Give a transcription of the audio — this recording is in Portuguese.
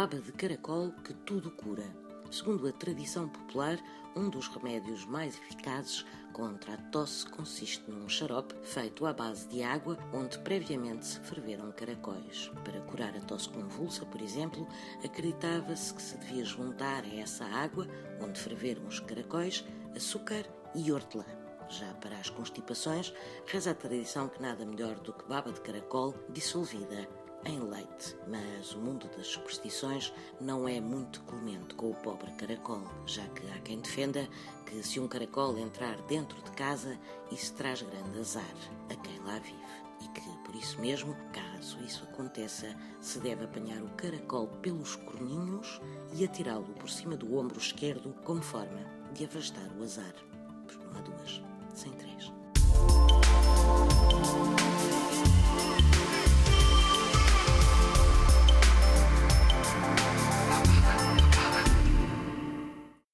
baba de caracol que tudo cura. Segundo a tradição popular, um dos remédios mais eficazes contra a tosse consiste num xarope feito à base de água onde previamente se ferveram caracóis. Para curar a tosse convulsa, por exemplo, acreditava-se que se devia juntar a essa água, onde ferveram os caracóis, açúcar e hortelã. Já para as constipações, reza a tradição que nada melhor do que baba de caracol dissolvida em leite. Mas o mundo das superstições não é muito clemente com o pobre caracol, já que há quem defenda que se um caracol entrar dentro de casa, isso traz grande azar a quem lá vive. E que, por isso mesmo, caso isso aconteça, se deve apanhar o caracol pelos corninhos e atirá-lo por cima do ombro esquerdo como forma de afastar o azar. Pois não há duas.